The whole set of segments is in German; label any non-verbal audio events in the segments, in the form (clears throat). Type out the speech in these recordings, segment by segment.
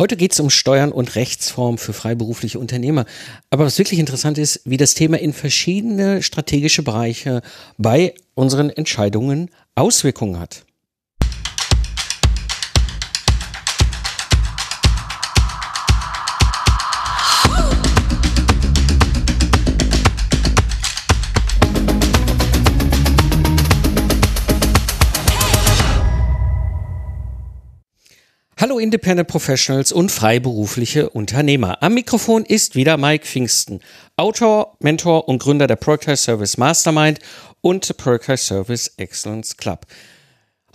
Heute geht es um Steuern und Rechtsform für freiberufliche Unternehmer. Aber was wirklich interessant ist, wie das Thema in verschiedene strategische Bereiche bei unseren Entscheidungen Auswirkungen hat. Hallo Independent Professionals und freiberufliche Unternehmer. Am Mikrofon ist wieder Mike Pfingsten, Autor, Mentor und Gründer der Productize Service Mastermind und Productize Service Excellence Club.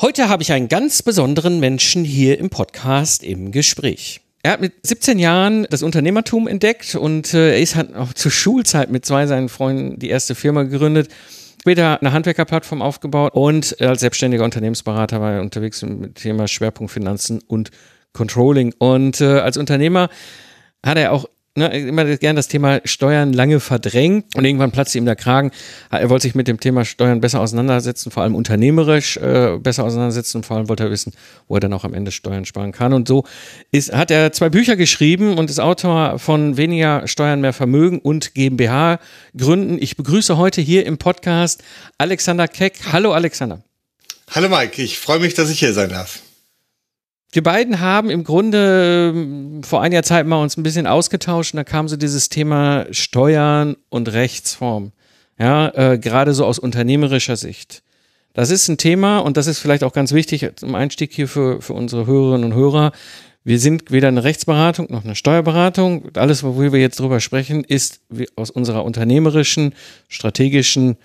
Heute habe ich einen ganz besonderen Menschen hier im Podcast im Gespräch. Er hat mit 17 Jahren das Unternehmertum entdeckt und äh, er ist halt auch zur Schulzeit mit zwei seinen Freunden die erste Firma gegründet später eine Handwerkerplattform aufgebaut und als selbstständiger Unternehmensberater war er unterwegs mit dem Thema Schwerpunkt Finanzen und Controlling. Und äh, als Unternehmer hat er auch ne, immer gern das Thema Steuern lange verdrängt und irgendwann platzte ihm der Kragen. Er wollte sich mit dem Thema Steuern besser auseinandersetzen, vor allem unternehmerisch äh, besser auseinandersetzen und vor allem wollte er wissen, wo er dann auch am Ende Steuern sparen kann. Und so ist, hat er zwei Bücher geschrieben und ist Autor von Weniger Steuern, mehr Vermögen und GmbH Gründen. Ich begrüße heute hier im Podcast Alexander Keck. Hallo Alexander. Hallo Mike, ich freue mich, dass ich hier sein darf. Wir beiden haben im Grunde ähm, vor einiger Zeit mal uns ein bisschen ausgetauscht und da kam so dieses Thema Steuern und Rechtsform. Ja, äh, gerade so aus unternehmerischer Sicht. Das ist ein Thema und das ist vielleicht auch ganz wichtig zum Einstieg hier für, für unsere Hörerinnen und Hörer. Wir sind weder eine Rechtsberatung noch eine Steuerberatung. Alles, worüber wir jetzt drüber sprechen, ist aus unserer unternehmerischen, strategischen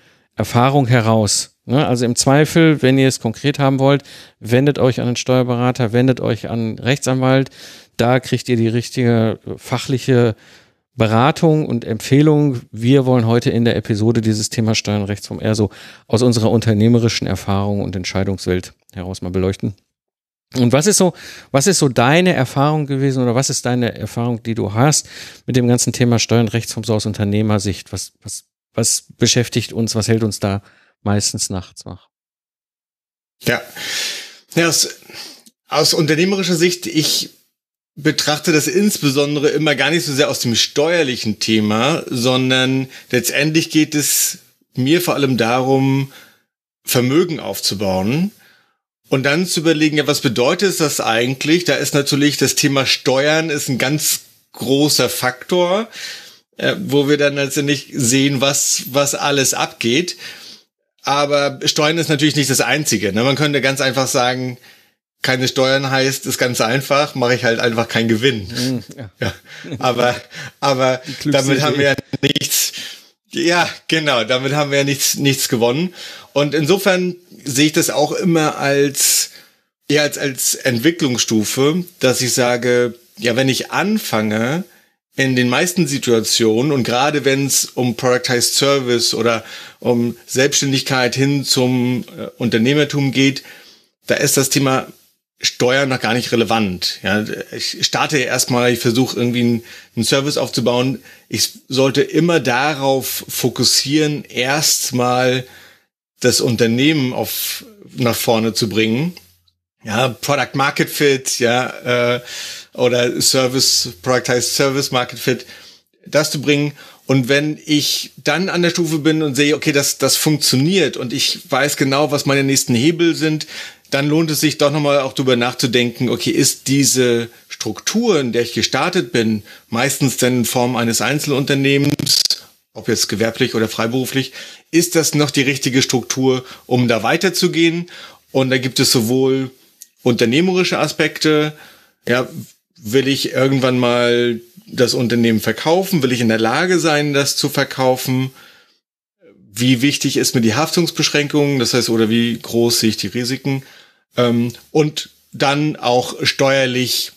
Erfahrung heraus. Ne? Also im Zweifel, wenn ihr es konkret haben wollt, wendet euch an einen Steuerberater, wendet euch an einen Rechtsanwalt. Da kriegt ihr die richtige fachliche Beratung und Empfehlung. Wir wollen heute in der Episode dieses Thema Steuern Rechtsform eher so aus unserer unternehmerischen Erfahrung und Entscheidungswelt heraus mal beleuchten. Und was ist so, was ist so deine Erfahrung gewesen oder was ist deine Erfahrung, die du hast mit dem ganzen Thema Steuern Rechtsform so aus Unternehmersicht? Was, was, was beschäftigt uns? Was hält uns da meistens nachts wach. Ja, ja aus, aus unternehmerischer Sicht, ich betrachte das insbesondere immer gar nicht so sehr aus dem steuerlichen Thema, sondern letztendlich geht es mir vor allem darum, Vermögen aufzubauen und dann zu überlegen, ja, was bedeutet das eigentlich? Da ist natürlich das Thema Steuern ist ein ganz großer Faktor, äh, wo wir dann letztendlich sehen, was, was alles abgeht. Aber Steuern ist natürlich nicht das Einzige. Ne? Man könnte ganz einfach sagen, keine Steuern heißt, ist ganz einfach, mache ich halt einfach keinen Gewinn. Mhm, ja. ja. Aber, aber (laughs) damit haben wir ja nichts, ja, genau, damit haben wir ja nichts, nichts gewonnen. Und insofern sehe ich das auch immer als, eher als, als Entwicklungsstufe, dass ich sage, ja, wenn ich anfange, in den meisten Situationen und gerade wenn es um Productized Service oder um Selbstständigkeit hin zum äh, Unternehmertum geht, da ist das Thema Steuern noch gar nicht relevant. Ja, ich starte erstmal, ich versuche irgendwie einen, einen Service aufzubauen. Ich sollte immer darauf fokussieren, erstmal das Unternehmen auf nach vorne zu bringen. Ja, Product Market Fit, ja, äh, oder Service, Productized Service Market Fit, das zu bringen. Und wenn ich dann an der Stufe bin und sehe, okay, das, das funktioniert und ich weiß genau, was meine nächsten Hebel sind, dann lohnt es sich doch nochmal auch darüber nachzudenken, okay, ist diese Struktur, in der ich gestartet bin, meistens dann in Form eines Einzelunternehmens, ob jetzt gewerblich oder freiberuflich, ist das noch die richtige Struktur, um da weiterzugehen? Und da gibt es sowohl unternehmerische Aspekte, ja, will ich irgendwann mal das Unternehmen verkaufen? Will ich in der Lage sein, das zu verkaufen? Wie wichtig ist mir die Haftungsbeschränkung? Das heißt, oder wie groß sehe ich die Risiken? Ähm, und dann auch steuerlich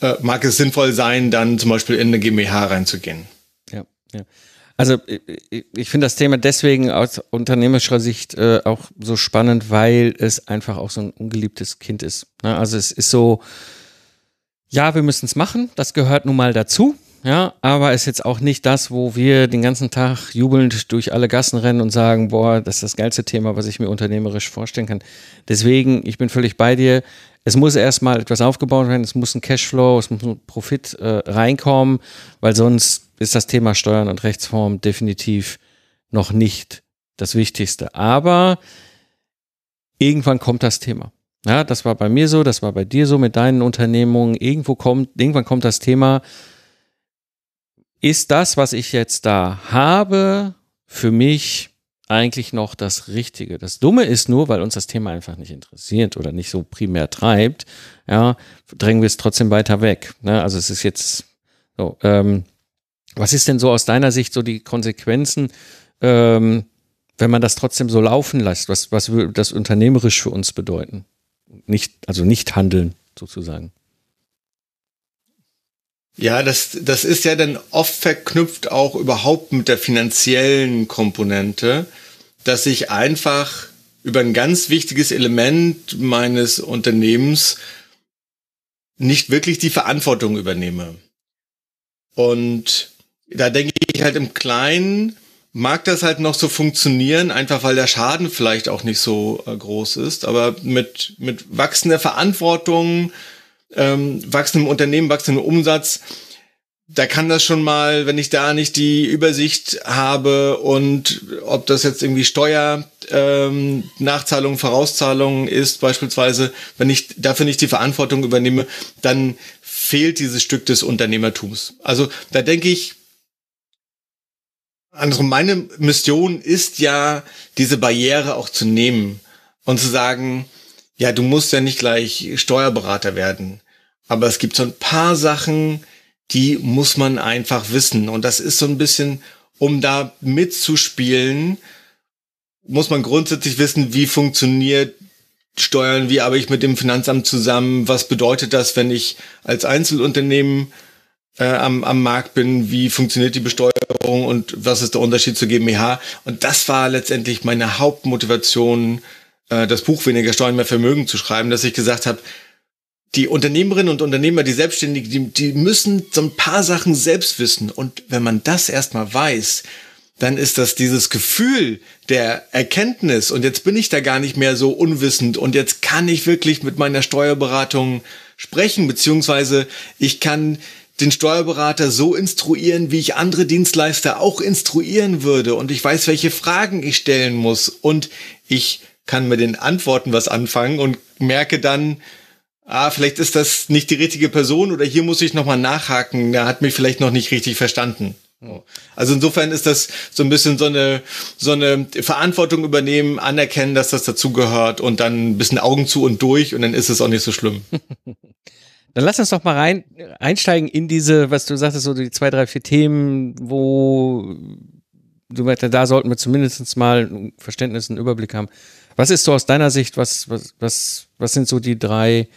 äh, mag es sinnvoll sein, dann zum Beispiel in eine GmbH reinzugehen. Ja, ja. Also ich, ich finde das Thema deswegen aus unternehmerischer Sicht äh, auch so spannend, weil es einfach auch so ein ungeliebtes Kind ist. Ne? Also es ist so, ja, wir müssen es machen, das gehört nun mal dazu. ja, aber ist jetzt auch nicht das, wo wir den ganzen Tag jubelnd durch alle Gassen rennen und sagen, boah, das ist das geilste Thema, was ich mir unternehmerisch vorstellen kann. Deswegen, ich bin völlig bei dir. Es muss erstmal etwas aufgebaut werden, es muss ein Cashflow, es muss ein Profit äh, reinkommen, weil sonst ist das Thema Steuern und Rechtsform definitiv noch nicht das Wichtigste. Aber irgendwann kommt das Thema. Ja, das war bei mir so, das war bei dir so mit deinen Unternehmungen. Irgendwo kommt, irgendwann kommt das Thema, ist das, was ich jetzt da habe, für mich eigentlich noch das Richtige. Das Dumme ist nur, weil uns das Thema einfach nicht interessiert oder nicht so primär treibt, ja, drängen wir es trotzdem weiter weg. Ne? Also es ist jetzt so, ähm, was ist denn so aus deiner Sicht so die Konsequenzen, ähm, wenn man das trotzdem so laufen lässt? Was, was würde das unternehmerisch für uns bedeuten? Nicht, also nicht handeln, sozusagen. Ja, das, das ist ja dann oft verknüpft auch überhaupt mit der finanziellen Komponente, dass ich einfach über ein ganz wichtiges Element meines Unternehmens nicht wirklich die Verantwortung übernehme. Und da denke ich halt im Kleinen, mag das halt noch so funktionieren, einfach weil der Schaden vielleicht auch nicht so äh, groß ist. Aber mit, mit wachsender Verantwortung, ähm, wachsendem Unternehmen, wachsendem Umsatz, da kann das schon mal, wenn ich da nicht die Übersicht habe und ob das jetzt irgendwie Steuer, ähm, Nachzahlung, Vorauszahlung ist beispielsweise, wenn ich dafür nicht die Verantwortung übernehme, dann fehlt dieses Stück des Unternehmertums. Also da denke ich, also meine Mission ist ja, diese Barriere auch zu nehmen und zu sagen, ja, du musst ja nicht gleich Steuerberater werden. Aber es gibt so ein paar Sachen, die muss man einfach wissen. Und das ist so ein bisschen, um da mitzuspielen, muss man grundsätzlich wissen, wie funktioniert Steuern, wie arbeite ich mit dem Finanzamt zusammen, was bedeutet das, wenn ich als Einzelunternehmen äh, am, am Markt bin, wie funktioniert die Besteuerung und was ist der Unterschied zur GmbH. Und das war letztendlich meine Hauptmotivation, äh, das Buch Weniger Steuern, mehr Vermögen zu schreiben, dass ich gesagt habe, die Unternehmerinnen und Unternehmer, die Selbstständigen, die, die müssen so ein paar Sachen selbst wissen. Und wenn man das erstmal weiß, dann ist das dieses Gefühl der Erkenntnis und jetzt bin ich da gar nicht mehr so unwissend und jetzt kann ich wirklich mit meiner Steuerberatung sprechen, beziehungsweise ich kann den Steuerberater so instruieren, wie ich andere Dienstleister auch instruieren würde. Und ich weiß, welche Fragen ich stellen muss. Und ich kann mit den Antworten was anfangen und merke dann, ah, vielleicht ist das nicht die richtige Person oder hier muss ich nochmal nachhaken, der hat mich vielleicht noch nicht richtig verstanden. Also insofern ist das so ein bisschen so eine, so eine Verantwortung übernehmen, anerkennen, dass das dazugehört und dann ein bisschen Augen zu und durch und dann ist es auch nicht so schlimm. (laughs) Dann lass uns doch mal rein einsteigen in diese, was du sagtest, so die zwei, drei, vier Themen, wo du meinst, da sollten wir zumindest mal ein Verständnis, einen Überblick haben. Was ist so aus deiner Sicht, was, was, was, was sind so die drei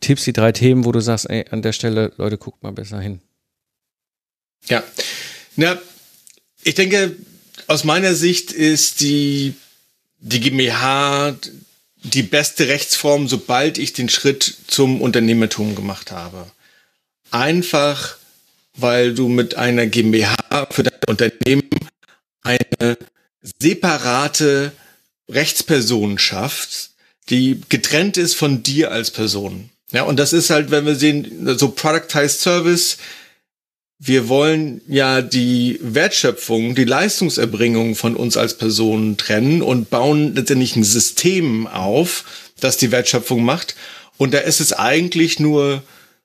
Tipps, die drei Themen, wo du sagst, ey, an der Stelle, Leute, guckt mal besser hin? Ja, na, ich denke, aus meiner Sicht ist die, die GmbH die beste Rechtsform, sobald ich den Schritt zum Unternehmertum gemacht habe. Einfach, weil du mit einer GmbH für dein Unternehmen eine separate Rechtsperson schaffst, die getrennt ist von dir als Person. Ja, und das ist halt, wenn wir sehen, so Productized Service, wir wollen ja die Wertschöpfung, die Leistungserbringung von uns als Personen trennen und bauen letztendlich ein System auf, das die Wertschöpfung macht. Und da ist es eigentlich nur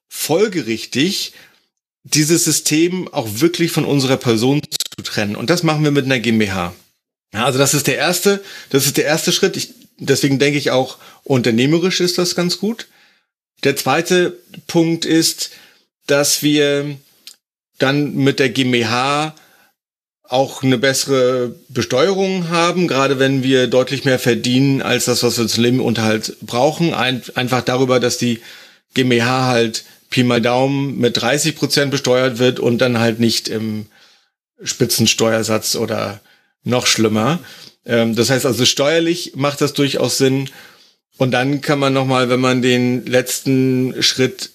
folgerichtig, dieses System auch wirklich von unserer Person zu trennen. Und das machen wir mit einer GmbH. Also das ist der erste, das ist der erste Schritt. Ich, deswegen denke ich auch, unternehmerisch ist das ganz gut. Der zweite Punkt ist, dass wir dann mit der GmbH auch eine bessere Besteuerung haben, gerade wenn wir deutlich mehr verdienen als das, was wir zum Lebenunterhalt brauchen. Ein, einfach darüber, dass die GmbH halt Pi mal Daumen mit 30 Prozent besteuert wird und dann halt nicht im Spitzensteuersatz oder noch schlimmer. Ähm, das heißt also steuerlich macht das durchaus Sinn. Und dann kann man nochmal, wenn man den letzten Schritt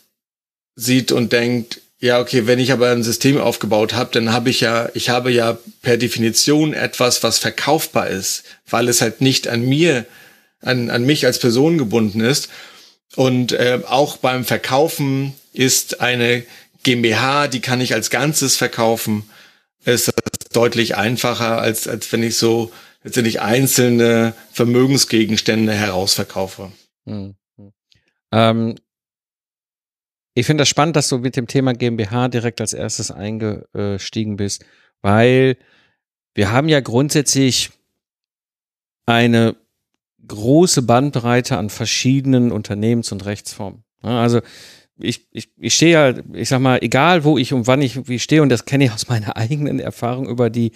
sieht und denkt, ja, okay, wenn ich aber ein System aufgebaut habe, dann habe ich ja, ich habe ja per Definition etwas, was verkaufbar ist, weil es halt nicht an mir, an, an mich als Person gebunden ist. Und äh, auch beim Verkaufen ist eine GmbH, die kann ich als Ganzes verkaufen, ist das deutlich einfacher, als, als wenn ich so letztendlich einzelne Vermögensgegenstände herausverkaufe. Hm. hm. Ähm, ich finde das spannend, dass du mit dem Thema GmbH direkt als erstes eingestiegen bist, weil wir haben ja grundsätzlich eine große Bandbreite an verschiedenen Unternehmens- und Rechtsformen. Also ich, ich, ich stehe ja, ich sag mal, egal wo ich und wann ich wie stehe, und das kenne ich aus meiner (laughs) eigenen Erfahrung über die,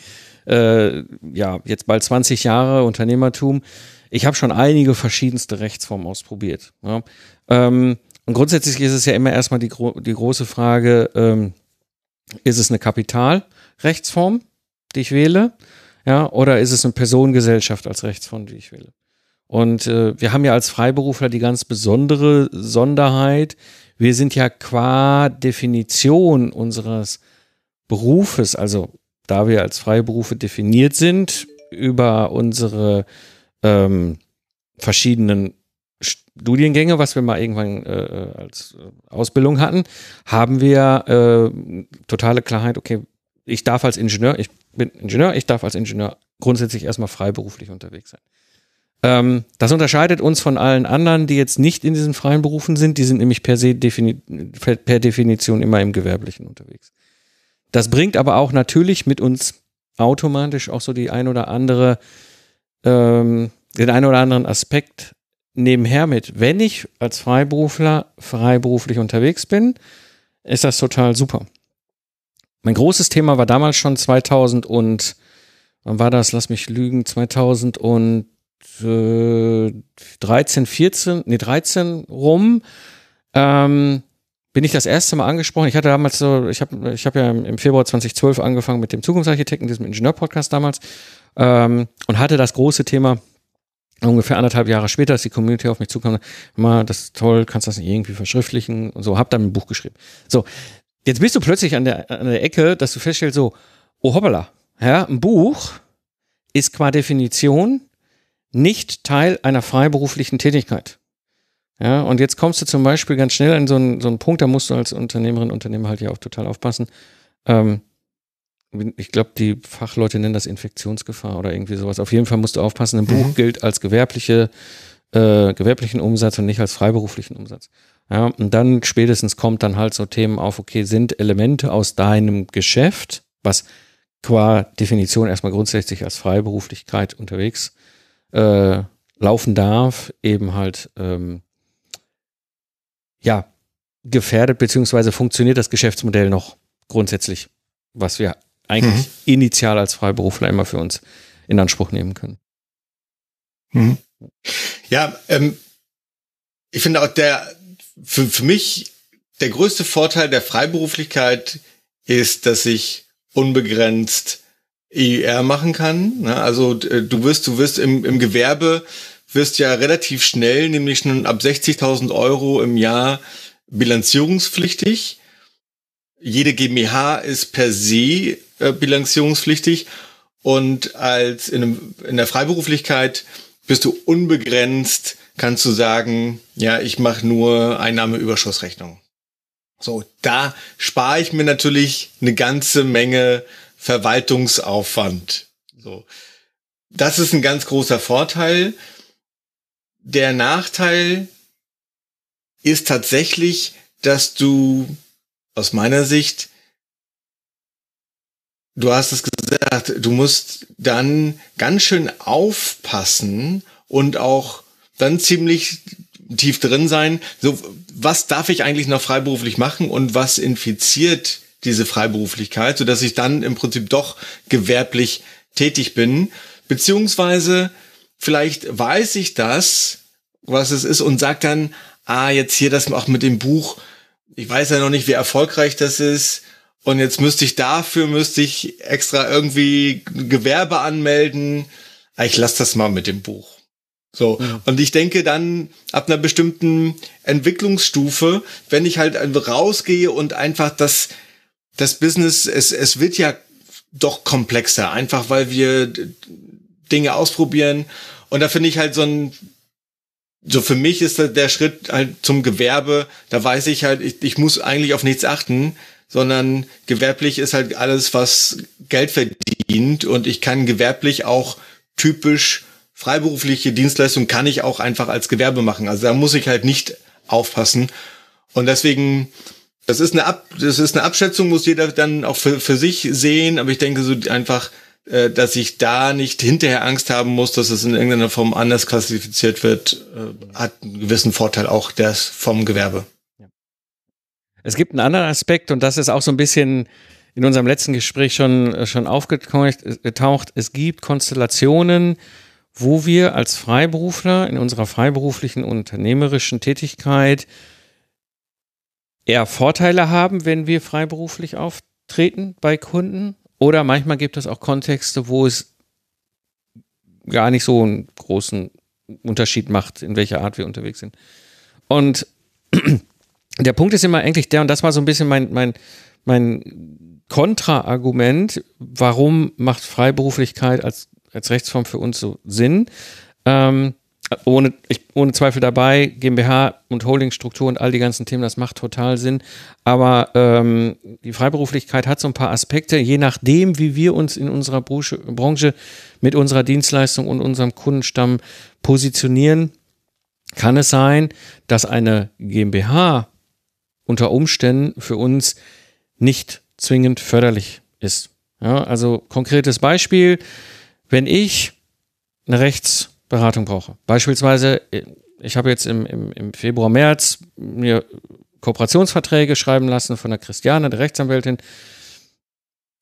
äh, ja, jetzt bald 20 Jahre Unternehmertum, ich habe schon einige verschiedenste Rechtsformen ausprobiert. Ja. Ähm, und grundsätzlich ist es ja immer erstmal die, die große Frage, ähm, ist es eine Kapitalrechtsform, die ich wähle? Ja, oder ist es eine Personengesellschaft als Rechtsform, die ich wähle? Und äh, wir haben ja als Freiberufler die ganz besondere Sonderheit. Wir sind ja qua Definition unseres Berufes, also da wir als Freiberufe definiert sind, über unsere ähm, verschiedenen Studiengänge, was wir mal irgendwann äh, als Ausbildung hatten, haben wir äh, totale Klarheit, okay, ich darf als Ingenieur, ich bin Ingenieur, ich darf als Ingenieur grundsätzlich erstmal freiberuflich unterwegs sein. Ähm, das unterscheidet uns von allen anderen, die jetzt nicht in diesen freien Berufen sind, die sind nämlich per se defini per Definition immer im Gewerblichen unterwegs. Das bringt aber auch natürlich mit uns automatisch auch so die ein oder andere, ähm, den ein oder anderen Aspekt nebenher mit. Wenn ich als Freiberufler freiberuflich unterwegs bin, ist das total super. Mein großes Thema war damals schon 2000 und, wann war das? Lass mich lügen, 2013, 14, nee, 13 rum. Ähm, bin ich das erste Mal angesprochen. Ich hatte damals so, ich habe ich hab ja im Februar 2012 angefangen mit dem Zukunftsarchitekten, diesem Ingenieur-Podcast damals, ähm, und hatte das große Thema ungefähr anderthalb Jahre später, als die Community auf mich zukam, mal, das ist toll, kannst das nicht irgendwie verschriftlichen und so, hab dann ein Buch geschrieben. So, jetzt bist du plötzlich an der, an der Ecke, dass du feststellst so, oh hoppala, ja, ein Buch ist qua Definition nicht Teil einer freiberuflichen Tätigkeit. Ja, und jetzt kommst du zum Beispiel ganz schnell an so einen, so einen Punkt, da musst du als Unternehmerin, Unternehmer halt ja auch total aufpassen. Ähm, ich glaube, die Fachleute nennen das Infektionsgefahr oder irgendwie sowas. Auf jeden Fall musst du aufpassen, ein Buch mhm. gilt als gewerbliche, äh, gewerblichen Umsatz und nicht als freiberuflichen Umsatz. Ja, und dann spätestens kommt dann halt so Themen auf, okay, sind Elemente aus deinem Geschäft, was qua Definition erstmal grundsätzlich als Freiberuflichkeit unterwegs äh, laufen darf, eben halt ähm, ja gefährdet, beziehungsweise funktioniert das Geschäftsmodell noch grundsätzlich, was wir eigentlich mhm. initial als Freiberufler immer für uns in Anspruch nehmen können. Mhm. Ja, ähm, ich finde auch der, für, für mich der größte Vorteil der Freiberuflichkeit ist, dass ich unbegrenzt EIR machen kann. Ne? Also äh, du wirst, du wirst im, im Gewerbe wirst ja relativ schnell, nämlich schon ab 60.000 Euro im Jahr bilanzierungspflichtig. Jede GmbH ist per se äh, bilanzierungspflichtig und als in, einem, in der Freiberuflichkeit bist du unbegrenzt, kannst du sagen, ja, ich mache nur Einnahmeüberschussrechnung. So, da spare ich mir natürlich eine ganze Menge Verwaltungsaufwand. So. Das ist ein ganz großer Vorteil. Der Nachteil ist tatsächlich, dass du aus meiner Sicht du hast es gesagt, du musst dann ganz schön aufpassen und auch dann ziemlich tief drin sein. So, was darf ich eigentlich noch freiberuflich machen und was infiziert diese Freiberuflichkeit, so dass ich dann im Prinzip doch gewerblich tätig bin, beziehungsweise vielleicht weiß ich das, was es ist und sag dann, ah, jetzt hier das auch mit dem Buch, ich weiß ja noch nicht, wie erfolgreich das ist und jetzt müsste ich dafür, müsste ich extra irgendwie Gewerbe anmelden. Ah, ich lasse das mal mit dem Buch. So. Mhm. Und ich denke dann ab einer bestimmten Entwicklungsstufe, wenn ich halt rausgehe und einfach das, das Business, es, es wird ja doch komplexer, einfach weil wir Dinge ausprobieren. Und da finde ich halt so ein, so für mich ist der Schritt halt zum Gewerbe, da weiß ich halt, ich, ich muss eigentlich auf nichts achten, sondern gewerblich ist halt alles, was Geld verdient und ich kann gewerblich auch typisch freiberufliche Dienstleistung kann ich auch einfach als Gewerbe machen. Also da muss ich halt nicht aufpassen. Und deswegen, das ist eine, Ab das ist eine Abschätzung, muss jeder dann auch für, für sich sehen. Aber ich denke so einfach, äh, dass ich da nicht hinterher Angst haben muss, dass es in irgendeiner Form anders klassifiziert wird, äh, hat einen gewissen Vorteil auch der vom Gewerbe. Es gibt einen anderen Aspekt und das ist auch so ein bisschen in unserem letzten Gespräch schon, schon aufgetaucht. Es gibt Konstellationen, wo wir als Freiberufler in unserer freiberuflichen unternehmerischen Tätigkeit eher Vorteile haben, wenn wir freiberuflich auftreten bei Kunden oder manchmal gibt es auch Kontexte, wo es gar nicht so einen großen Unterschied macht, in welcher Art wir unterwegs sind. Und (clears throat) der Punkt ist immer eigentlich der, und das war so ein bisschen mein, mein, mein Kontraargument, warum macht Freiberuflichkeit als, als Rechtsform für uns so Sinn? Ähm, ohne, ich, ohne Zweifel dabei, GmbH und Holdingstruktur und all die ganzen Themen, das macht total Sinn. Aber ähm, die Freiberuflichkeit hat so ein paar Aspekte, je nachdem, wie wir uns in unserer Branche, Branche mit unserer Dienstleistung und unserem Kundenstamm positionieren, kann es sein, dass eine GmbH unter Umständen für uns nicht zwingend förderlich ist. Ja, also konkretes Beispiel, wenn ich eine Rechts Beratung brauche. Beispielsweise, ich habe jetzt im, im, im Februar, März mir Kooperationsverträge schreiben lassen von der Christiane, der Rechtsanwältin.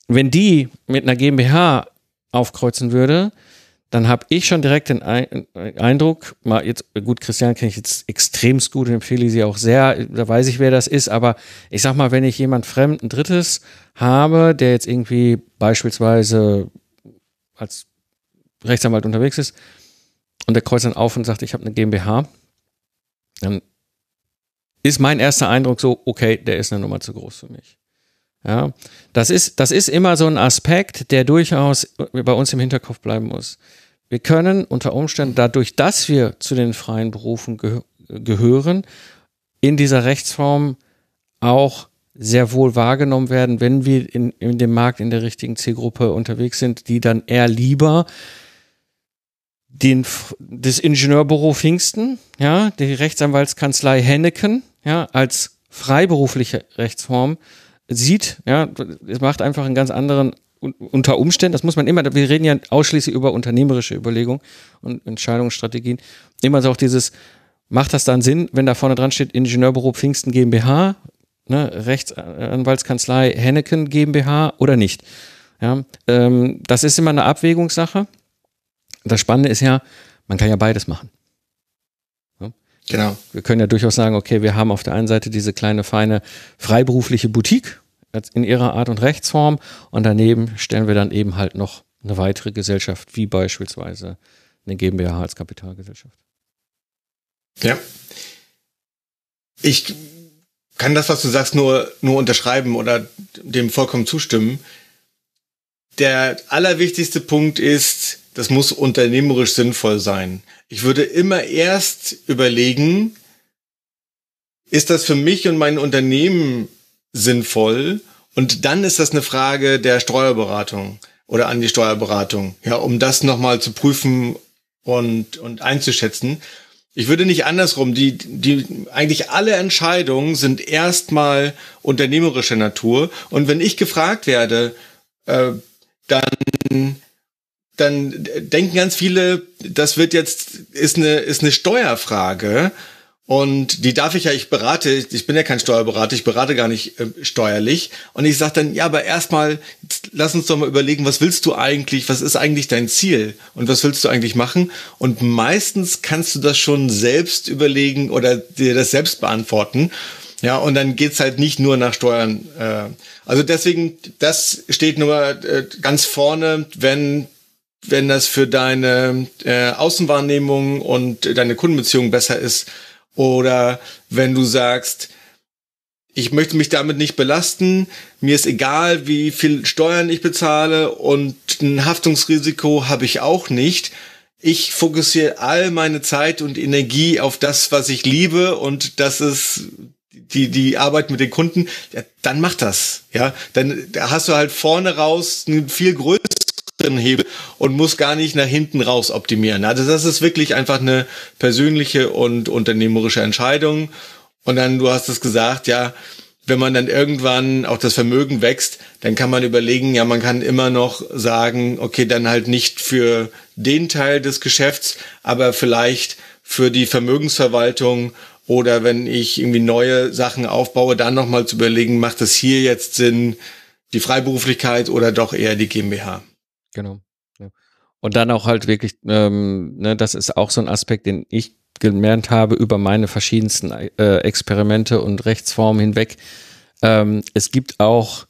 Wenn die mit einer GmbH aufkreuzen würde, dann habe ich schon direkt den Eindruck, mal jetzt, gut, Christian kenne ich jetzt extremst gut und empfehle sie auch sehr, da weiß ich, wer das ist, aber ich sag mal, wenn ich jemand Fremden Drittes habe, der jetzt irgendwie beispielsweise als Rechtsanwalt unterwegs ist, und der kreuzt dann auf und sagt, ich habe eine GmbH, dann ist mein erster Eindruck so, okay, der ist eine Nummer zu groß für mich. Ja, das ist, das ist immer so ein Aspekt, der durchaus bei uns im Hinterkopf bleiben muss. Wir können unter Umständen dadurch, dass wir zu den freien Berufen ge gehören, in dieser Rechtsform auch sehr wohl wahrgenommen werden, wenn wir in, in dem Markt in der richtigen Zielgruppe unterwegs sind, die dann eher lieber den, das Ingenieurbüro Pfingsten, ja, die Rechtsanwaltskanzlei Henneken, ja, als freiberufliche Rechtsform sieht, ja, es macht einfach einen ganz anderen unter Umständen, das muss man immer, wir reden ja ausschließlich über unternehmerische Überlegungen und Entscheidungsstrategien, immer so auch dieses, macht das dann Sinn, wenn da vorne dran steht Ingenieurbüro Pfingsten GmbH, ne, Rechtsanwaltskanzlei Henneken GmbH oder nicht? Ja, ähm, das ist immer eine Abwägungssache das Spannende ist ja, man kann ja beides machen. Ja? Genau. Wir können ja durchaus sagen, okay, wir haben auf der einen Seite diese kleine, feine, freiberufliche Boutique in ihrer Art und Rechtsform und daneben stellen wir dann eben halt noch eine weitere Gesellschaft, wie beispielsweise eine GmbH als Kapitalgesellschaft. Ja. Ich kann das, was du sagst, nur, nur unterschreiben oder dem vollkommen zustimmen. Der allerwichtigste Punkt ist, das muss unternehmerisch sinnvoll sein. Ich würde immer erst überlegen, ist das für mich und mein Unternehmen sinnvoll? Und dann ist das eine Frage der Steuerberatung oder an die Steuerberatung, ja, um das nochmal zu prüfen und, und einzuschätzen. Ich würde nicht andersrum, die, die, eigentlich alle Entscheidungen sind erstmal unternehmerischer Natur. Und wenn ich gefragt werde, äh, dann dann denken ganz viele, das wird jetzt, ist eine, ist eine Steuerfrage. Und die darf ich ja, ich berate, ich bin ja kein Steuerberater, ich berate gar nicht äh, steuerlich. Und ich sage dann, ja, aber erstmal, lass uns doch mal überlegen, was willst du eigentlich, was ist eigentlich dein Ziel und was willst du eigentlich machen? Und meistens kannst du das schon selbst überlegen oder dir das selbst beantworten. Ja, und dann geht's halt nicht nur nach Steuern. Äh, also deswegen, das steht nur äh, ganz vorne, wenn wenn das für deine äh, Außenwahrnehmung und deine Kundenbeziehung besser ist. Oder wenn du sagst, ich möchte mich damit nicht belasten, mir ist egal, wie viel Steuern ich bezahle und ein Haftungsrisiko habe ich auch nicht. Ich fokussiere all meine Zeit und Energie auf das, was ich liebe und das ist die, die Arbeit mit den Kunden, ja, dann mach das. Ja, dann da hast du halt vorne raus einen viel größeren Hebel und musst gar nicht nach hinten raus optimieren. Also das ist wirklich einfach eine persönliche und unternehmerische Entscheidung. Und dann, du hast es gesagt, ja, wenn man dann irgendwann auch das Vermögen wächst, dann kann man überlegen, ja, man kann immer noch sagen, okay, dann halt nicht für den Teil des Geschäfts, aber vielleicht für die Vermögensverwaltung oder wenn ich irgendwie neue Sachen aufbaue, dann nochmal zu überlegen, macht es hier jetzt Sinn, die Freiberuflichkeit oder doch eher die GmbH? Genau. Ja. Und dann auch halt wirklich, ähm, ne, das ist auch so ein Aspekt, den ich gelernt habe über meine verschiedensten äh, Experimente und Rechtsformen hinweg. Ähm, es gibt auch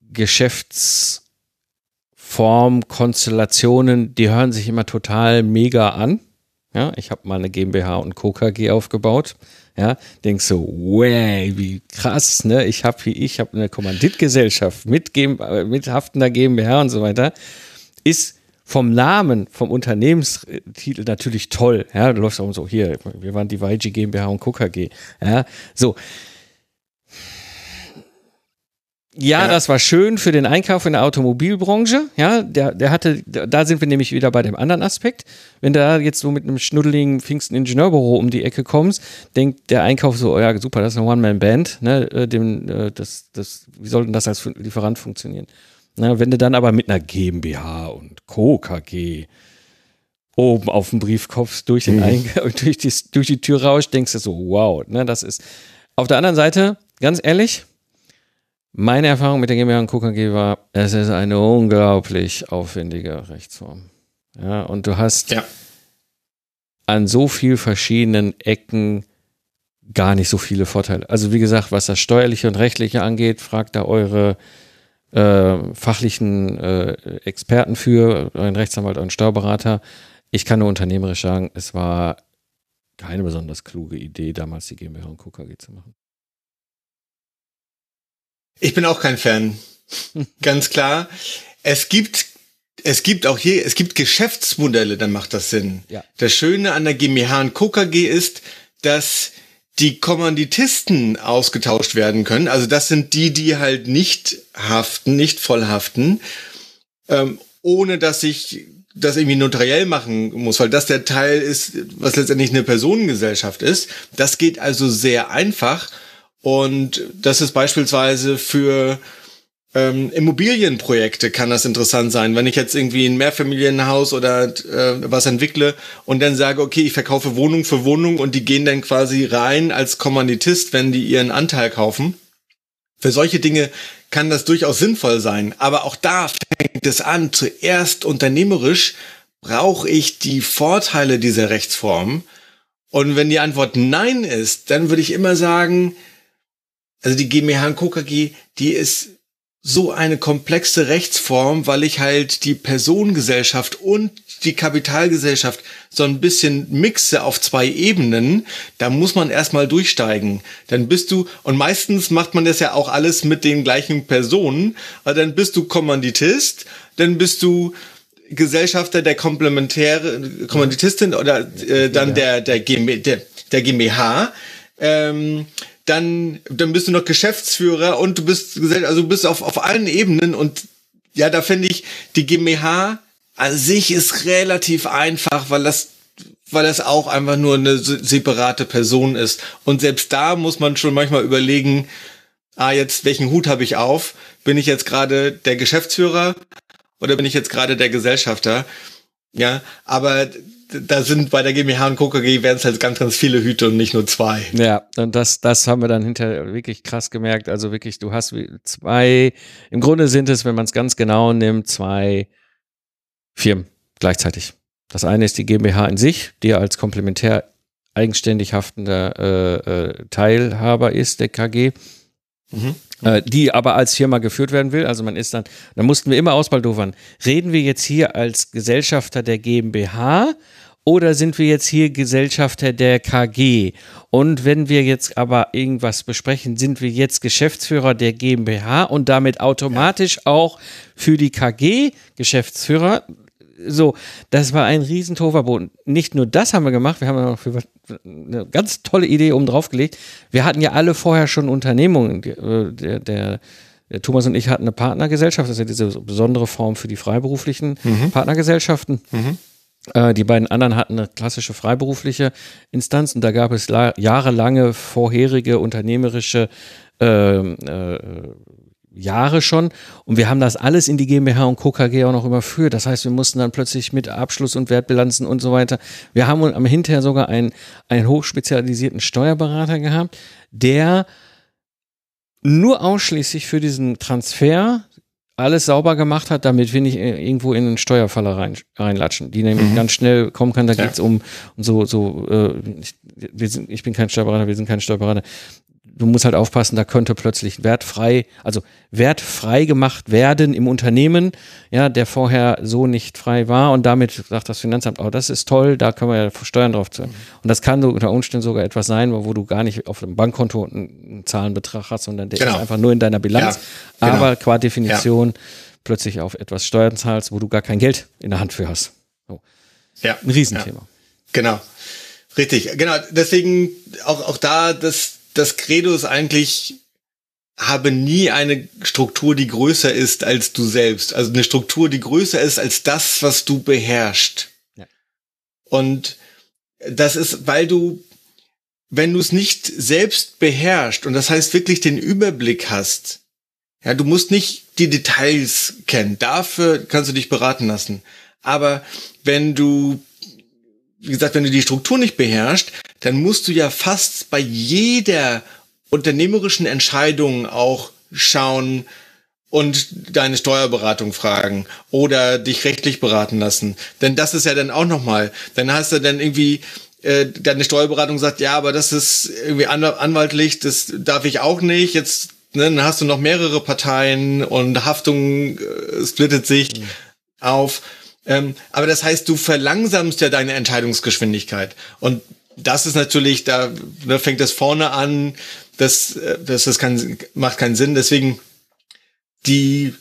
Geschäftsformen, Konstellationen, die hören sich immer total mega an. Ja, ich habe mal eine GmbH und Co. KG aufgebaut. Ja, denkst so, way, wie krass, ne? Ich habe ich habe eine Kommanditgesellschaft mit, mit haftender GmbH und so weiter. Ist vom Namen, vom Unternehmenstitel natürlich toll. Ja, du läufst auch so, hier, wir waren die YG GmbH und Co. KG. Ja, so. Ja, ja, das war schön für den Einkauf in der Automobilbranche. Ja, der, der hatte, da sind wir nämlich wieder bei dem anderen Aspekt. Wenn du da jetzt so mit einem schnuddeligen Pfingsten Ingenieurbüro um die Ecke kommst, denkt der Einkauf so, oh ja, super, das ist eine One-Man-Band, ne, äh, dem, äh, das, das, wie soll denn das als Lieferant funktionieren? Na, wenn du dann aber mit einer GmbH und Co. KG oben auf dem Briefkopf durch, den mhm. (laughs) durch, die, durch die Tür rauscht, denkst du so, wow, ne, das ist. Auf der anderen Seite, ganz ehrlich, meine Erfahrung mit der GmbH und Co. KG war, es ist eine unglaublich aufwendige Rechtsform. Ja, und du hast ja. an so vielen verschiedenen Ecken gar nicht so viele Vorteile. Also wie gesagt, was das steuerliche und rechtliche angeht, fragt da eure äh, fachlichen äh, Experten für, euren Rechtsanwalt, euren Steuerberater. Ich kann nur unternehmerisch sagen, es war keine besonders kluge Idee, damals die GmbH und Co. KG zu machen. Ich bin auch kein Fan. Ganz klar. Es gibt es gibt auch hier, es gibt Geschäftsmodelle, dann macht das Sinn. Ja. Das Schöne an der GmbH und KKG ist, dass die Kommanditisten ausgetauscht werden können. Also das sind die, die halt nicht haften, nicht voll haften, ähm, ohne dass ich das irgendwie notariell machen muss, weil das der Teil ist, was letztendlich eine Personengesellschaft ist. Das geht also sehr einfach und das ist beispielsweise für ähm, Immobilienprojekte kann das interessant sein. Wenn ich jetzt irgendwie ein Mehrfamilienhaus oder äh, was entwickle und dann sage, okay, ich verkaufe Wohnung für Wohnung und die gehen dann quasi rein als Kommanditist, wenn die ihren Anteil kaufen. Für solche Dinge kann das durchaus sinnvoll sein. Aber auch da fängt es an. Zuerst unternehmerisch brauche ich die Vorteile dieser Rechtsform. Und wenn die Antwort Nein ist, dann würde ich immer sagen, also die GmbH und Co. KG, die ist so eine komplexe Rechtsform, weil ich halt die Personengesellschaft und die Kapitalgesellschaft so ein bisschen mixe auf zwei Ebenen, da muss man erstmal durchsteigen. Dann bist du, und meistens macht man das ja auch alles mit den gleichen Personen, aber dann bist du Kommanditist, dann bist du Gesellschafter der Komplementäre, Kommanditistin oder äh, dann der, der, der, der GmbH. Ähm, dann, dann bist du noch Geschäftsführer und du bist, also du bist auf, auf allen Ebenen und ja, da finde ich, die GmbH an sich ist relativ einfach, weil das weil das auch einfach nur eine separate Person ist. Und selbst da muss man schon manchmal überlegen, ah, jetzt, welchen Hut habe ich auf? Bin ich jetzt gerade der Geschäftsführer oder bin ich jetzt gerade der Gesellschafter? Ja, aber da sind bei der GmbH und KKG werden es halt ganz, ganz viele Hüte und nicht nur zwei. Ja, und das, das haben wir dann hinterher wirklich krass gemerkt. Also wirklich, du hast zwei, im Grunde sind es, wenn man es ganz genau nimmt, zwei Firmen gleichzeitig. Das eine ist die GmbH in sich, die als komplementär eigenständig haftender äh, äh, Teilhaber ist der KG. Mhm. Äh, die aber als Firma geführt werden will. Also man ist dann, da mussten wir immer ausbaldowern. Reden wir jetzt hier als Gesellschafter der GmbH oder sind wir jetzt hier Gesellschafter der KG? Und wenn wir jetzt aber irgendwas besprechen, sind wir jetzt Geschäftsführer der GmbH und damit automatisch auch für die KG Geschäftsführer. So, das war ein riesen Toverboden. Nicht nur das haben wir gemacht, wir haben noch eine ganz tolle Idee oben drauf gelegt. Wir hatten ja alle vorher schon Unternehmungen. Äh, der, der, der Thomas und ich hatten eine Partnergesellschaft, das ist ja diese besondere Form für die freiberuflichen mhm. Partnergesellschaften. Mhm. Äh, die beiden anderen hatten eine klassische freiberufliche Instanz und da gab es jahrelange vorherige unternehmerische äh, äh, Jahre schon und wir haben das alles in die GmbH und Co. KG auch noch überführt. Das heißt, wir mussten dann plötzlich mit Abschluss und Wertbilanzen und so weiter. Wir haben am hinterher sogar einen, einen hochspezialisierten Steuerberater gehabt, der nur ausschließlich für diesen Transfer alles sauber gemacht hat, damit wir nicht irgendwo in einen Steuerfaller rein, reinlatschen, die nämlich mhm. ganz schnell kommen kann. Da ja. geht's um, um so, so äh, ich, sind, ich bin kein Steuerberater, wir sind kein Steuerberater du musst halt aufpassen, da könnte plötzlich wertfrei, also wertfrei gemacht werden im Unternehmen, ja, der vorher so nicht frei war und damit sagt das Finanzamt, oh, das ist toll, da können wir ja Steuern drauf zahlen. Und das kann so unter Umständen sogar etwas sein, wo du gar nicht auf dem Bankkonto einen Zahlenbetrag hast, sondern der genau. ist einfach nur in deiner Bilanz, ja, genau. aber qua Definition ja. plötzlich auf etwas Steuern zahlst, wo du gar kein Geld in der Hand für hast. So. Ja. Ein Riesenthema. Ja. Genau. Richtig, genau. Deswegen auch, auch da das, das Credo ist eigentlich, habe nie eine Struktur, die größer ist als du selbst. Also eine Struktur, die größer ist als das, was du beherrschst. Ja. Und das ist, weil du, wenn du es nicht selbst beherrschst, und das heißt wirklich den Überblick hast, ja, du musst nicht die Details kennen. Dafür kannst du dich beraten lassen. Aber wenn du wie gesagt, wenn du die Struktur nicht beherrschst, dann musst du ja fast bei jeder unternehmerischen Entscheidung auch schauen und deine Steuerberatung fragen oder dich rechtlich beraten lassen. Denn das ist ja dann auch nochmal, dann hast du dann irgendwie äh, deine Steuerberatung sagt, ja, aber das ist irgendwie anwaltlich, das darf ich auch nicht. Jetzt ne, dann hast du noch mehrere Parteien und Haftung äh, splittet sich mhm. auf. Ähm, aber das heißt, du verlangsamst ja deine Entscheidungsgeschwindigkeit. Und das ist natürlich, da, da fängt das vorne an, das, äh, das, das kann, macht keinen Sinn. Deswegen die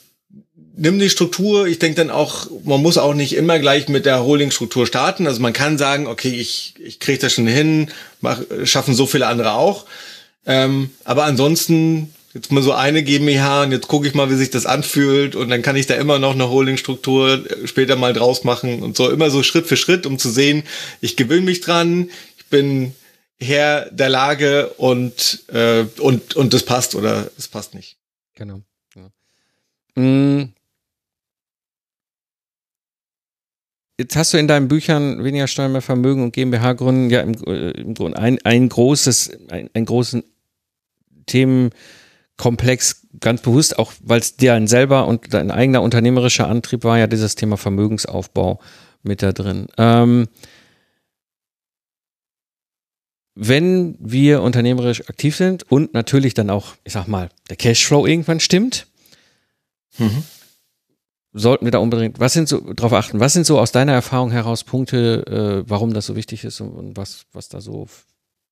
nimm die Struktur. Ich denke dann auch, man muss auch nicht immer gleich mit der Holding-Struktur starten. Also man kann sagen, okay, ich, ich kriege das schon hin, mach, schaffen so viele andere auch. Ähm, aber ansonsten jetzt mal so eine GmbH und jetzt gucke ich mal, wie sich das anfühlt und dann kann ich da immer noch eine Holdingstruktur später mal draus machen und so immer so Schritt für Schritt, um zu sehen, ich gewöhne mich dran, ich bin Herr der Lage und äh, und und das passt oder es passt nicht. Genau. Ja. Mm. Jetzt hast du in deinen Büchern weniger Steuern mehr Vermögen und GmbH gründen ja im, äh, im Grunde ein, ein großes, ein, ein großen Themen Komplex ganz bewusst, auch weil es dir ein selber und dein eigener unternehmerischer Antrieb war, ja dieses Thema Vermögensaufbau mit da drin. Ähm, wenn wir unternehmerisch aktiv sind und natürlich dann auch, ich sag mal, der Cashflow irgendwann stimmt, mhm. sollten wir da unbedingt, was sind so, darauf achten, was sind so aus deiner Erfahrung heraus Punkte, äh, warum das so wichtig ist und, und was, was da so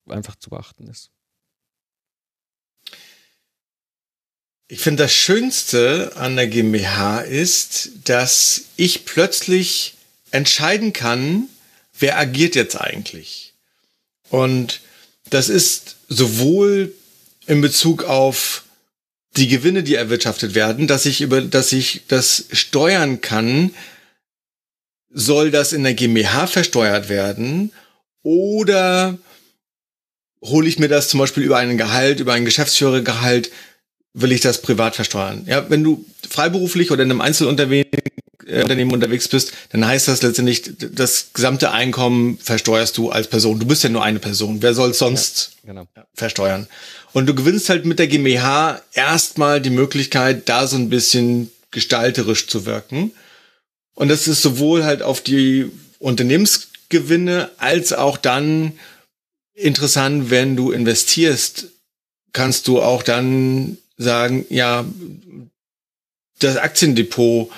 einfach zu beachten ist? Ich finde, das Schönste an der GmbH ist, dass ich plötzlich entscheiden kann, wer agiert jetzt eigentlich. Und das ist sowohl in Bezug auf die Gewinne, die erwirtschaftet werden, dass ich über, dass ich das steuern kann, soll das in der GmbH versteuert werden oder hole ich mir das zum Beispiel über einen Gehalt, über ein Geschäftsführergehalt will ich das privat versteuern. Ja, wenn du freiberuflich oder in einem Einzelunternehmen äh, unterwegs bist, dann heißt das letztendlich, das gesamte Einkommen versteuerst du als Person. Du bist ja nur eine Person. Wer soll sonst ja, genau. versteuern? Und du gewinnst halt mit der GmbH erstmal die Möglichkeit, da so ein bisschen gestalterisch zu wirken. Und das ist sowohl halt auf die Unternehmensgewinne als auch dann interessant, wenn du investierst, kannst du auch dann sagen, ja, das Aktiendepot,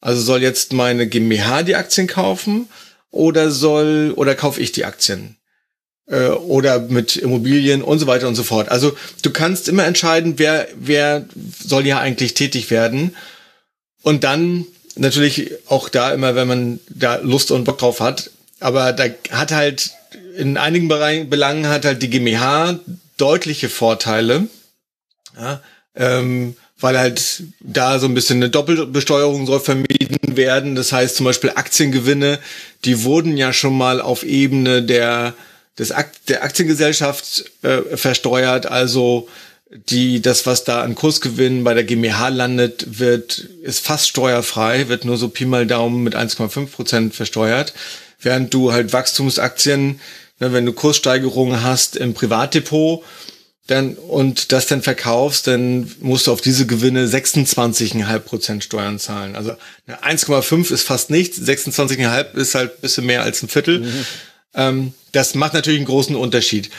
also soll jetzt meine GmbH die Aktien kaufen oder soll, oder kaufe ich die Aktien? Äh, oder mit Immobilien und so weiter und so fort. Also du kannst immer entscheiden, wer, wer soll ja eigentlich tätig werden. Und dann natürlich auch da immer, wenn man da Lust und Bock drauf hat. Aber da hat halt in einigen Belangen hat halt die GmbH deutliche Vorteile. Ja, ähm, weil halt da so ein bisschen eine Doppelbesteuerung soll vermieden werden. Das heißt zum Beispiel Aktiengewinne, die wurden ja schon mal auf Ebene der, des Akt, der Aktiengesellschaft äh, versteuert. Also die, das, was da an Kursgewinnen bei der GmbH landet, wird, ist fast steuerfrei, wird nur so Pi mal Daumen mit 1,5 Prozent versteuert. Während du halt Wachstumsaktien, ne, wenn du Kurssteigerungen hast im Privatdepot, dann und das dann verkaufst, dann musst du auf diese Gewinne 26,5 Prozent Steuern zahlen. Also 1,5 ist fast nichts, 26,5 ist halt ein bisschen mehr als ein Viertel. Mhm. Ähm, das macht natürlich einen großen Unterschied.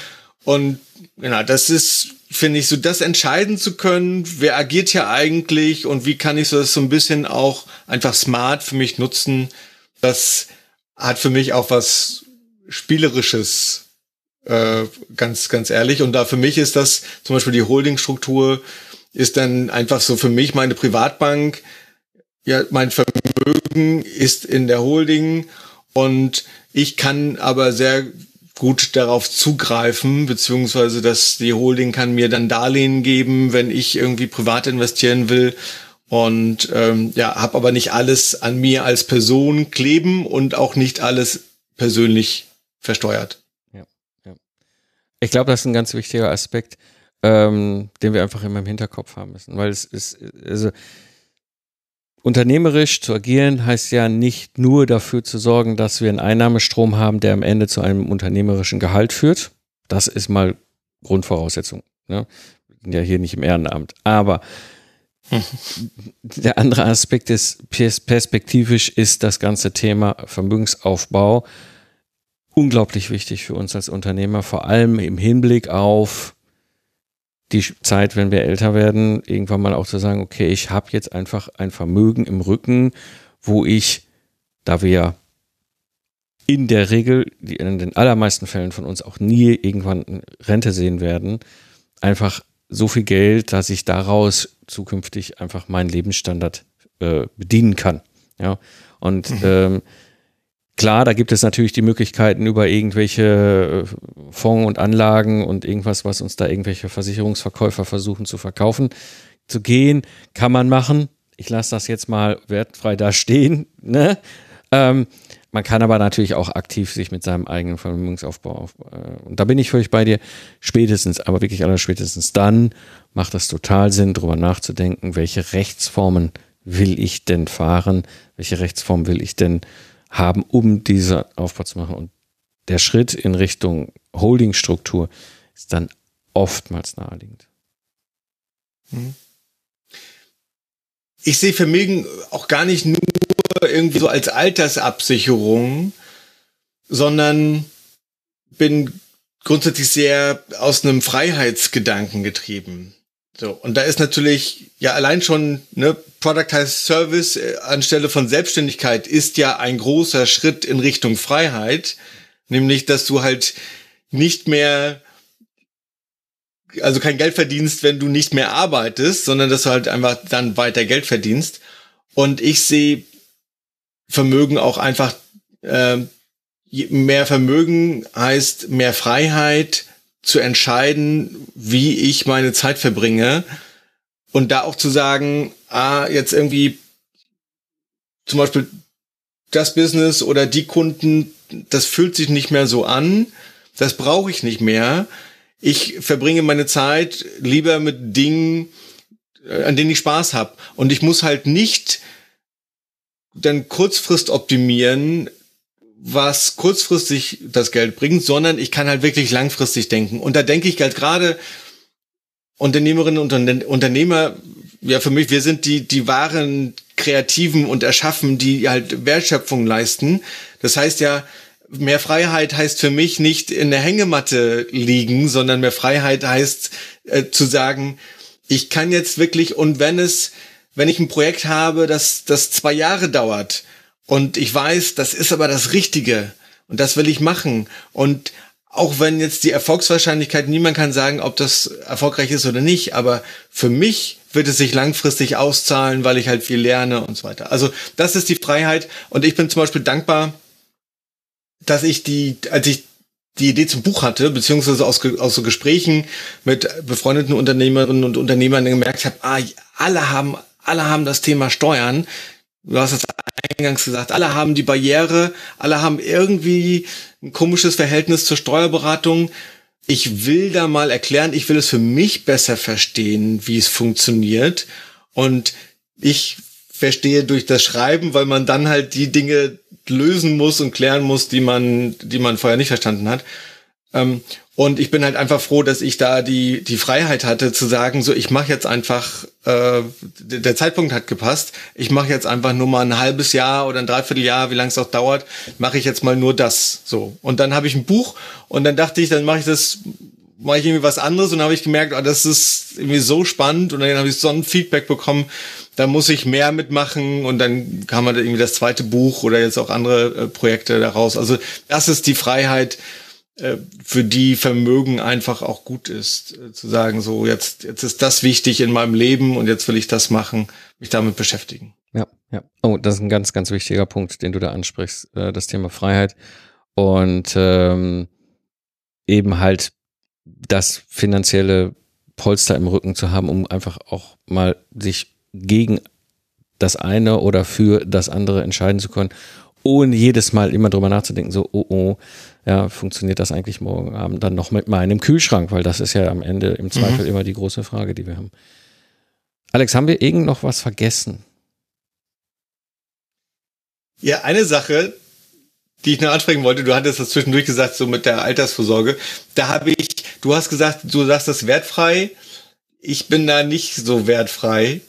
Und genau, das ist, finde ich, so das entscheiden zu können, wer agiert hier eigentlich und wie kann ich so das so ein bisschen auch einfach smart für mich nutzen. Das hat für mich auch was Spielerisches äh, ganz, ganz ehrlich. Und da für mich ist das zum Beispiel die Holdingstruktur ist dann einfach so für mich meine Privatbank. Ja, mein Vermögen ist in der Holding und ich kann aber sehr gut darauf zugreifen, beziehungsweise dass die Holding kann mir dann Darlehen geben, wenn ich irgendwie privat investieren will und ähm, ja, habe aber nicht alles an mir als Person kleben und auch nicht alles persönlich versteuert. Ich glaube, das ist ein ganz wichtiger Aspekt, ähm, den wir einfach immer im Hinterkopf haben müssen, weil es ist, also unternehmerisch zu agieren heißt ja nicht nur dafür zu sorgen, dass wir einen Einnahmestrom haben, der am Ende zu einem unternehmerischen Gehalt führt. Das ist mal Grundvoraussetzung. Ne? Wir sind ja hier nicht im Ehrenamt. Aber (laughs) der andere Aspekt ist perspektivisch ist das ganze Thema Vermögensaufbau unglaublich wichtig für uns als Unternehmer, vor allem im Hinblick auf die Zeit, wenn wir älter werden, irgendwann mal auch zu sagen, okay, ich habe jetzt einfach ein Vermögen im Rücken, wo ich, da wir in der Regel, in den allermeisten Fällen von uns auch nie irgendwann Rente sehen werden, einfach so viel Geld, dass ich daraus zukünftig einfach meinen Lebensstandard äh, bedienen kann. Ja, und mhm. ähm, Klar, da gibt es natürlich die Möglichkeiten über irgendwelche äh, Fonds und Anlagen und irgendwas, was uns da irgendwelche Versicherungsverkäufer versuchen zu verkaufen, zu gehen. Kann man machen. Ich lasse das jetzt mal wertfrei da stehen. Ne? Ähm, man kann aber natürlich auch aktiv sich mit seinem eigenen Vermögensaufbau auf, äh, und da bin ich völlig bei dir. Spätestens, aber wirklich aller spätestens dann macht das total Sinn, darüber nachzudenken, welche Rechtsformen will ich denn fahren, welche Rechtsform will ich denn haben, um diese Aufbau zu machen. Und der Schritt in Richtung Holdingstruktur ist dann oftmals naheliegend. Mhm. Ich sehe Vermögen auch gar nicht nur irgendwie so als Altersabsicherung, sondern bin grundsätzlich sehr aus einem Freiheitsgedanken getrieben. So, und da ist natürlich ja allein schon ne, Productized Service äh, anstelle von Selbstständigkeit ist ja ein großer Schritt in Richtung Freiheit, nämlich dass du halt nicht mehr also kein Geld verdienst, wenn du nicht mehr arbeitest, sondern dass du halt einfach dann weiter Geld verdienst. Und ich sehe Vermögen auch einfach äh, mehr Vermögen heißt mehr Freiheit, zu entscheiden, wie ich meine Zeit verbringe und da auch zu sagen, ah, jetzt irgendwie zum Beispiel das Business oder die Kunden, das fühlt sich nicht mehr so an, das brauche ich nicht mehr. Ich verbringe meine Zeit lieber mit Dingen, an denen ich Spaß habe. Und ich muss halt nicht dann Kurzfrist optimieren, was kurzfristig das Geld bringt, sondern ich kann halt wirklich langfristig denken. Und da denke ich halt gerade Unternehmerinnen und Unternehmer, ja für mich, wir sind die, die wahren Kreativen und Erschaffen, die halt Wertschöpfung leisten. Das heißt ja, mehr Freiheit heißt für mich nicht in der Hängematte liegen, sondern mehr Freiheit heißt äh, zu sagen, ich kann jetzt wirklich, und wenn es, wenn ich ein Projekt habe, das, das zwei Jahre dauert und ich weiß, das ist aber das Richtige und das will ich machen und auch wenn jetzt die Erfolgswahrscheinlichkeit, niemand kann sagen, ob das erfolgreich ist oder nicht, aber für mich wird es sich langfristig auszahlen, weil ich halt viel lerne und so weiter. Also das ist die Freiheit und ich bin zum Beispiel dankbar, dass ich die, als ich die Idee zum Buch hatte, beziehungsweise aus, aus so Gesprächen mit befreundeten Unternehmerinnen und Unternehmern gemerkt habe, ah, alle haben, alle haben das Thema Steuern. Du hast es eingangs gesagt, alle haben die Barriere, alle haben irgendwie ein komisches Verhältnis zur Steuerberatung. Ich will da mal erklären, ich will es für mich besser verstehen, wie es funktioniert. Und ich verstehe durch das Schreiben, weil man dann halt die Dinge lösen muss und klären muss, die man, die man vorher nicht verstanden hat. Ähm, und ich bin halt einfach froh, dass ich da die, die Freiheit hatte zu sagen, so ich mache jetzt einfach, äh, der Zeitpunkt hat gepasst, ich mache jetzt einfach nur mal ein halbes Jahr oder ein Dreivierteljahr, wie lange es auch dauert, mache ich jetzt mal nur das. So. Und dann habe ich ein Buch und dann dachte ich, dann mache ich das, mache ich irgendwie was anderes und dann habe ich gemerkt, oh, das ist irgendwie so spannend und dann habe ich so ein Feedback bekommen, da muss ich mehr mitmachen und dann kam halt irgendwie das zweite Buch oder jetzt auch andere äh, Projekte daraus. Also das ist die Freiheit, für die Vermögen einfach auch gut ist, äh, zu sagen, so jetzt, jetzt ist das wichtig in meinem Leben und jetzt will ich das machen, mich damit beschäftigen. Ja, ja. Oh, das ist ein ganz, ganz wichtiger Punkt, den du da ansprichst, äh, das Thema Freiheit und ähm, eben halt das finanzielle Polster im Rücken zu haben, um einfach auch mal sich gegen das eine oder für das andere entscheiden zu können, ohne jedes Mal immer drüber nachzudenken, so, oh, oh, ja, funktioniert das eigentlich morgen Abend dann noch mit meinem Kühlschrank? Weil das ist ja am Ende im Zweifel mhm. immer die große Frage, die wir haben. Alex, haben wir irgend noch was vergessen? Ja, eine Sache, die ich noch ansprechen wollte, du hattest das zwischendurch gesagt, so mit der Altersvorsorge. Da habe ich, du hast gesagt, du sagst das wertfrei. Ich bin da nicht so wertfrei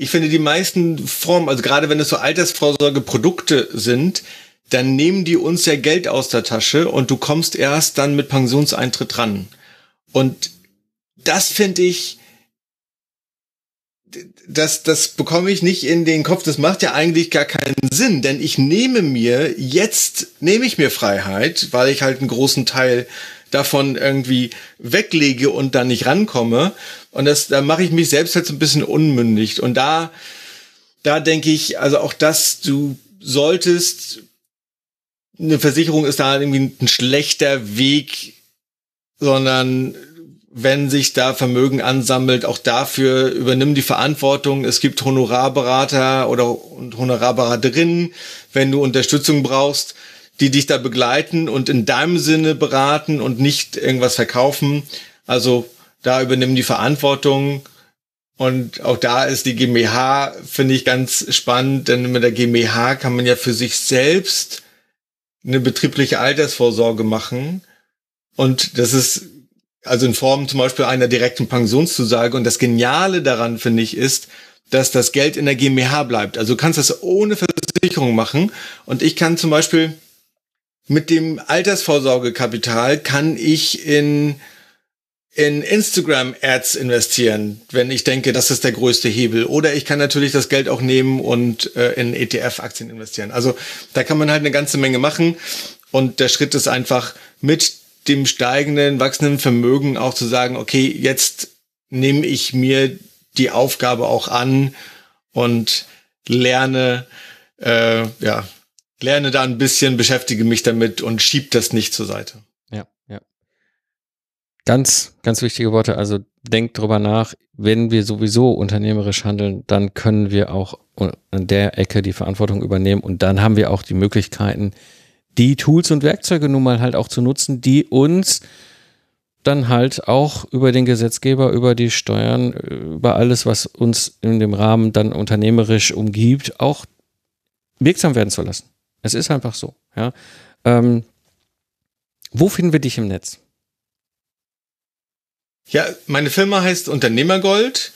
ich finde die meisten Formen, also gerade wenn es so Altersvorsorgeprodukte sind, dann nehmen die uns ja Geld aus der Tasche und du kommst erst dann mit Pensionseintritt ran. Und das finde ich, das, das bekomme ich nicht in den Kopf. Das macht ja eigentlich gar keinen Sinn, denn ich nehme mir jetzt, nehme ich mir Freiheit, weil ich halt einen großen Teil davon irgendwie weglege und dann nicht rankomme. Und das, da mache ich mich selbst jetzt ein bisschen unmündig. Und da, da denke ich, also auch das, du solltest, eine Versicherung ist da irgendwie ein schlechter Weg, sondern wenn sich da Vermögen ansammelt, auch dafür übernimm die Verantwortung. Es gibt Honorarberater oder Honorarberaterinnen, wenn du Unterstützung brauchst die dich da begleiten und in deinem Sinne beraten und nicht irgendwas verkaufen. Also da übernehmen die Verantwortung. Und auch da ist die GmbH, finde ich ganz spannend, denn mit der GmbH kann man ja für sich selbst eine betriebliche Altersvorsorge machen. Und das ist also in Form zum Beispiel einer direkten Pensionszusage. Und das Geniale daran, finde ich, ist, dass das Geld in der GmbH bleibt. Also du kannst das ohne Versicherung machen. Und ich kann zum Beispiel mit dem Altersvorsorgekapital kann ich in in Instagram Ads investieren, wenn ich denke, das ist der größte Hebel. Oder ich kann natürlich das Geld auch nehmen und äh, in ETF-Aktien investieren. Also da kann man halt eine ganze Menge machen. Und der Schritt ist einfach mit dem steigenden, wachsenden Vermögen auch zu sagen, okay, jetzt nehme ich mir die Aufgabe auch an und lerne, äh, ja, lerne da ein bisschen, beschäftige mich damit und schieb das nicht zur Seite. Ganz, ganz wichtige Worte. Also denkt drüber nach, wenn wir sowieso unternehmerisch handeln, dann können wir auch an der Ecke die Verantwortung übernehmen und dann haben wir auch die Möglichkeiten, die Tools und Werkzeuge nun mal halt auch zu nutzen, die uns dann halt auch über den Gesetzgeber, über die Steuern, über alles, was uns in dem Rahmen dann unternehmerisch umgibt, auch wirksam werden zu lassen. Es ist einfach so. Ja. Ähm, wo finden wir dich im Netz? Ja, meine Firma heißt Unternehmergold.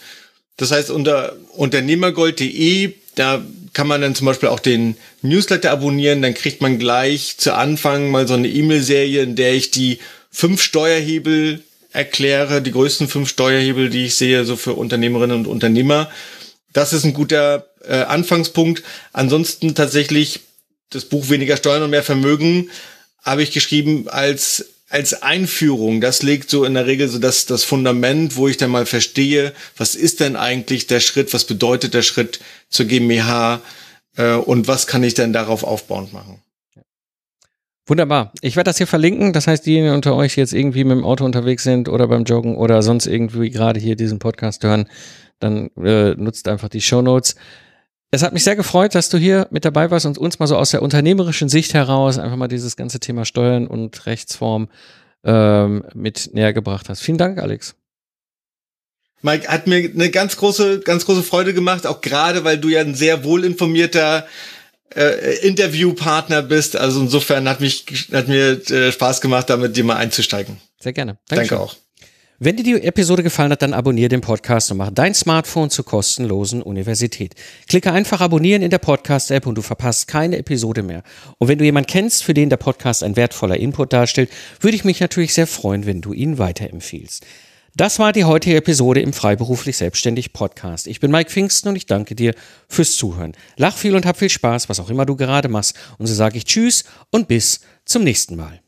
Das heißt, unter unternehmergold.de, da kann man dann zum Beispiel auch den Newsletter abonnieren. Dann kriegt man gleich zu Anfang mal so eine E-Mail-Serie, in der ich die fünf Steuerhebel erkläre, die größten fünf Steuerhebel, die ich sehe, so für Unternehmerinnen und Unternehmer. Das ist ein guter äh, Anfangspunkt. Ansonsten tatsächlich das Buch Weniger Steuern und mehr Vermögen habe ich geschrieben als als Einführung. Das legt so in der Regel so das, das Fundament, wo ich dann mal verstehe, was ist denn eigentlich der Schritt, was bedeutet der Schritt zur GmbH äh, und was kann ich denn darauf aufbauend machen. Wunderbar. Ich werde das hier verlinken. Das heißt, diejenigen unter euch, die jetzt irgendwie mit dem Auto unterwegs sind oder beim Joggen oder sonst irgendwie gerade hier diesen Podcast hören, dann äh, nutzt einfach die Show Notes. Es hat mich sehr gefreut, dass du hier mit dabei warst und uns mal so aus der unternehmerischen Sicht heraus einfach mal dieses ganze Thema Steuern und Rechtsform ähm, mit näher gebracht hast. Vielen Dank, Alex. Mike, hat mir eine ganz große, ganz große Freude gemacht, auch gerade, weil du ja ein sehr wohlinformierter äh, Interviewpartner bist. Also insofern hat mich, hat mir äh, Spaß gemacht, damit dir mal einzusteigen. Sehr gerne. Dankeschön. Danke auch. Wenn dir die Episode gefallen hat, dann abonniere den Podcast und mach dein Smartphone zur kostenlosen Universität. Klicke einfach abonnieren in der Podcast-App und du verpasst keine Episode mehr. Und wenn du jemanden kennst, für den der Podcast ein wertvoller Input darstellt, würde ich mich natürlich sehr freuen, wenn du ihn weiterempfiehlst. Das war die heutige Episode im Freiberuflich Selbstständig Podcast. Ich bin Mike Pfingsten und ich danke dir fürs Zuhören. Lach viel und hab viel Spaß, was auch immer du gerade machst. Und so sage ich Tschüss und bis zum nächsten Mal.